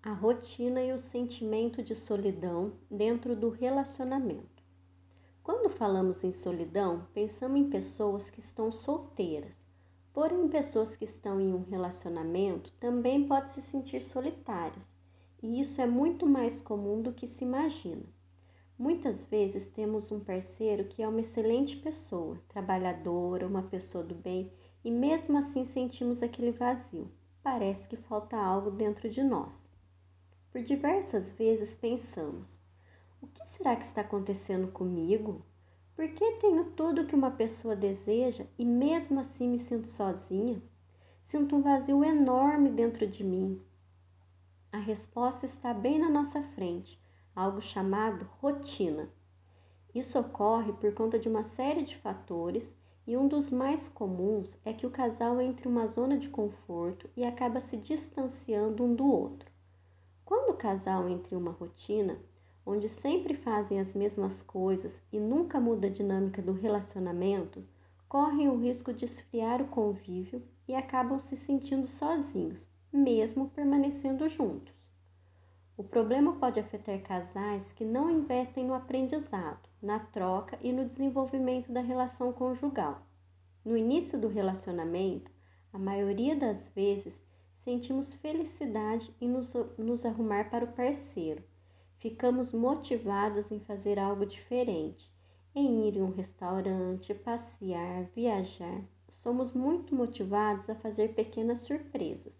a rotina e o sentimento de solidão dentro do relacionamento. Quando falamos em solidão, pensamos em pessoas que estão solteiras. Porém, pessoas que estão em um relacionamento também podem se sentir solitárias, e isso é muito mais comum do que se imagina. Muitas vezes temos um parceiro que é uma excelente pessoa, trabalhadora, uma pessoa do bem, e mesmo assim sentimos aquele vazio. Parece que falta algo dentro de nós. Por diversas vezes pensamos: o que será que está acontecendo comigo? Por que tenho tudo que uma pessoa deseja e mesmo assim me sinto sozinha? Sinto um vazio enorme dentro de mim. A resposta está bem na nossa frente, algo chamado rotina. Isso ocorre por conta de uma série de fatores e um dos mais comuns é que o casal entre uma zona de conforto e acaba se distanciando um do outro. Quando o casal entra em uma rotina, onde sempre fazem as mesmas coisas e nunca muda a dinâmica do relacionamento, correm o risco de esfriar o convívio e acabam se sentindo sozinhos, mesmo permanecendo juntos. O problema pode afetar casais que não investem no aprendizado, na troca e no desenvolvimento da relação conjugal. No início do relacionamento, a maioria das vezes sentimos felicidade em nos, nos arrumar para o parceiro. Ficamos motivados em fazer algo diferente, em ir em um restaurante, passear, viajar. Somos muito motivados a fazer pequenas surpresas,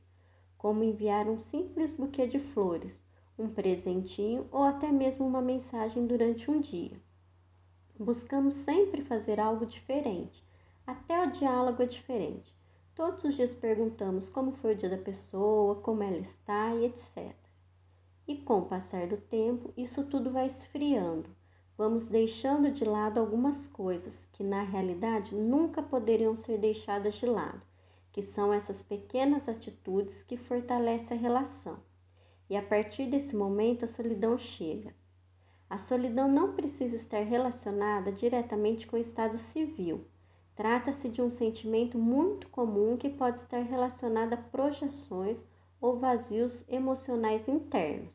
como enviar um simples buquê de flores, um presentinho ou até mesmo uma mensagem durante um dia. Buscamos sempre fazer algo diferente, até o diálogo é diferente. Todos os dias perguntamos como foi o dia da pessoa, como ela está e etc. E com o passar do tempo, isso tudo vai esfriando. Vamos deixando de lado algumas coisas que na realidade nunca poderiam ser deixadas de lado, que são essas pequenas atitudes que fortalecem a relação. E a partir desse momento a solidão chega. A solidão não precisa estar relacionada diretamente com o estado civil Trata-se de um sentimento muito comum que pode estar relacionado a projeções ou vazios emocionais internos.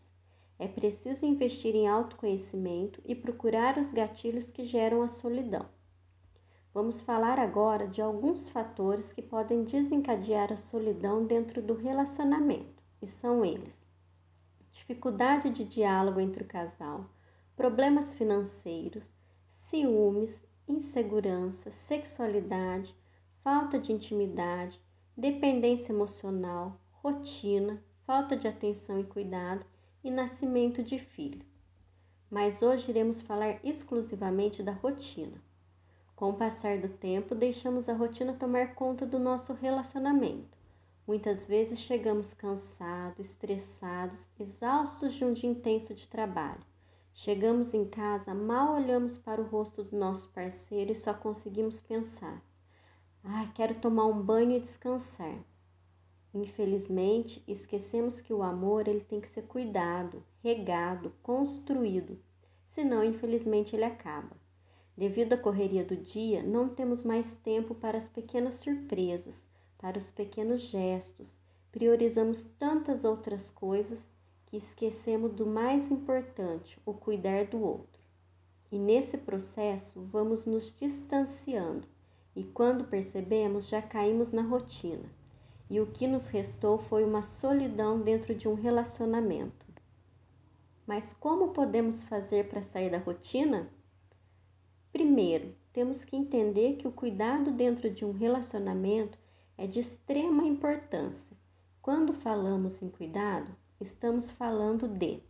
É preciso investir em autoconhecimento e procurar os gatilhos que geram a solidão. Vamos falar agora de alguns fatores que podem desencadear a solidão dentro do relacionamento, e são eles: dificuldade de diálogo entre o casal, problemas financeiros, ciúmes, insegurança, sexualidade, falta de intimidade, dependência emocional, rotina, falta de atenção e cuidado e nascimento de filho. Mas hoje iremos falar exclusivamente da rotina. Com o passar do tempo, deixamos a rotina tomar conta do nosso relacionamento. Muitas vezes chegamos cansados, estressados, exaustos de um dia intenso de trabalho. Chegamos em casa, mal olhamos para o rosto do nosso parceiro e só conseguimos pensar: "Ai, ah, quero tomar um banho e descansar". Infelizmente, esquecemos que o amor ele tem que ser cuidado, regado, construído, senão infelizmente ele acaba. Devido à correria do dia, não temos mais tempo para as pequenas surpresas, para os pequenos gestos. Priorizamos tantas outras coisas que esquecemos do mais importante, o cuidar do outro. E nesse processo vamos nos distanciando, e quando percebemos já caímos na rotina, e o que nos restou foi uma solidão dentro de um relacionamento. Mas como podemos fazer para sair da rotina? Primeiro, temos que entender que o cuidado dentro de um relacionamento é de extrema importância. Quando falamos em cuidado, estamos falando de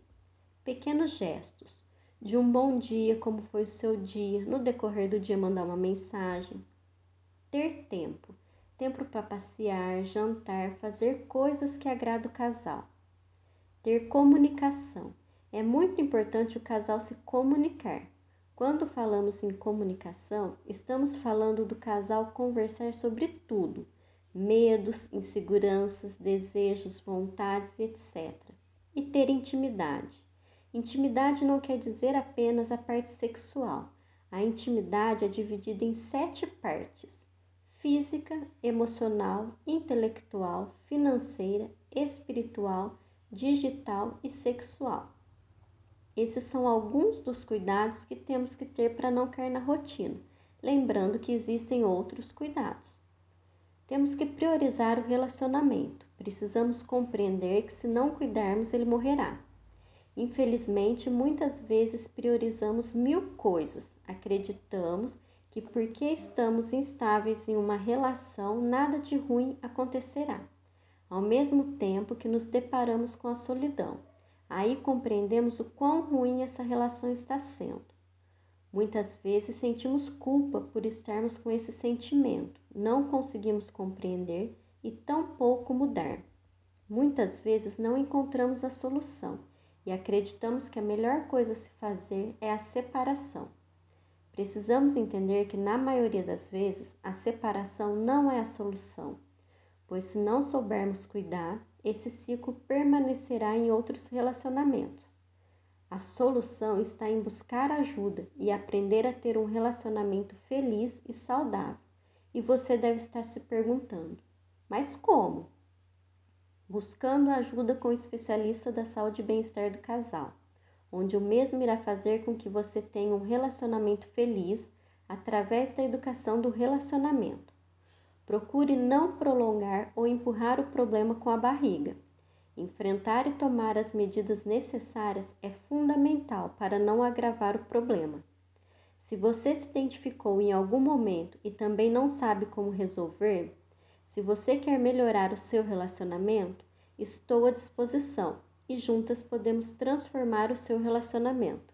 pequenos gestos, de um bom dia, como foi o seu dia, no decorrer do dia mandar uma mensagem, ter tempo, tempo para passear, jantar, fazer coisas que agradam o casal. Ter comunicação. É muito importante o casal se comunicar. Quando falamos em comunicação, estamos falando do casal conversar sobre tudo, medos, inseguranças, desejos, vontades, etc. E ter intimidade. Intimidade não quer dizer apenas a parte sexual. A intimidade é dividida em sete partes: física, emocional, intelectual, financeira, espiritual, digital e sexual. Esses são alguns dos cuidados que temos que ter para não cair na rotina, lembrando que existem outros cuidados. Temos que priorizar o relacionamento. Precisamos compreender que se não cuidarmos, ele morrerá. Infelizmente, muitas vezes priorizamos mil coisas, acreditamos que porque estamos instáveis em uma relação, nada de ruim acontecerá. Ao mesmo tempo que nos deparamos com a solidão, aí compreendemos o quão ruim essa relação está sendo. Muitas vezes sentimos culpa por estarmos com esse sentimento, não conseguimos compreender e tampouco mudar. Muitas vezes não encontramos a solução e acreditamos que a melhor coisa a se fazer é a separação. Precisamos entender que, na maioria das vezes, a separação não é a solução, pois, se não soubermos cuidar, esse ciclo permanecerá em outros relacionamentos. A solução está em buscar ajuda e aprender a ter um relacionamento feliz e saudável. E você deve estar se perguntando: mas como? buscando ajuda com o especialista da saúde e bem-estar do casal, onde o mesmo irá fazer com que você tenha um relacionamento feliz através da educação do relacionamento. Procure não prolongar ou empurrar o problema com a barriga. Enfrentar e tomar as medidas necessárias é fundamental para não agravar o problema. Se você se identificou em algum momento e também não sabe como resolver, se você quer melhorar o seu relacionamento, estou à disposição e juntas podemos transformar o seu relacionamento.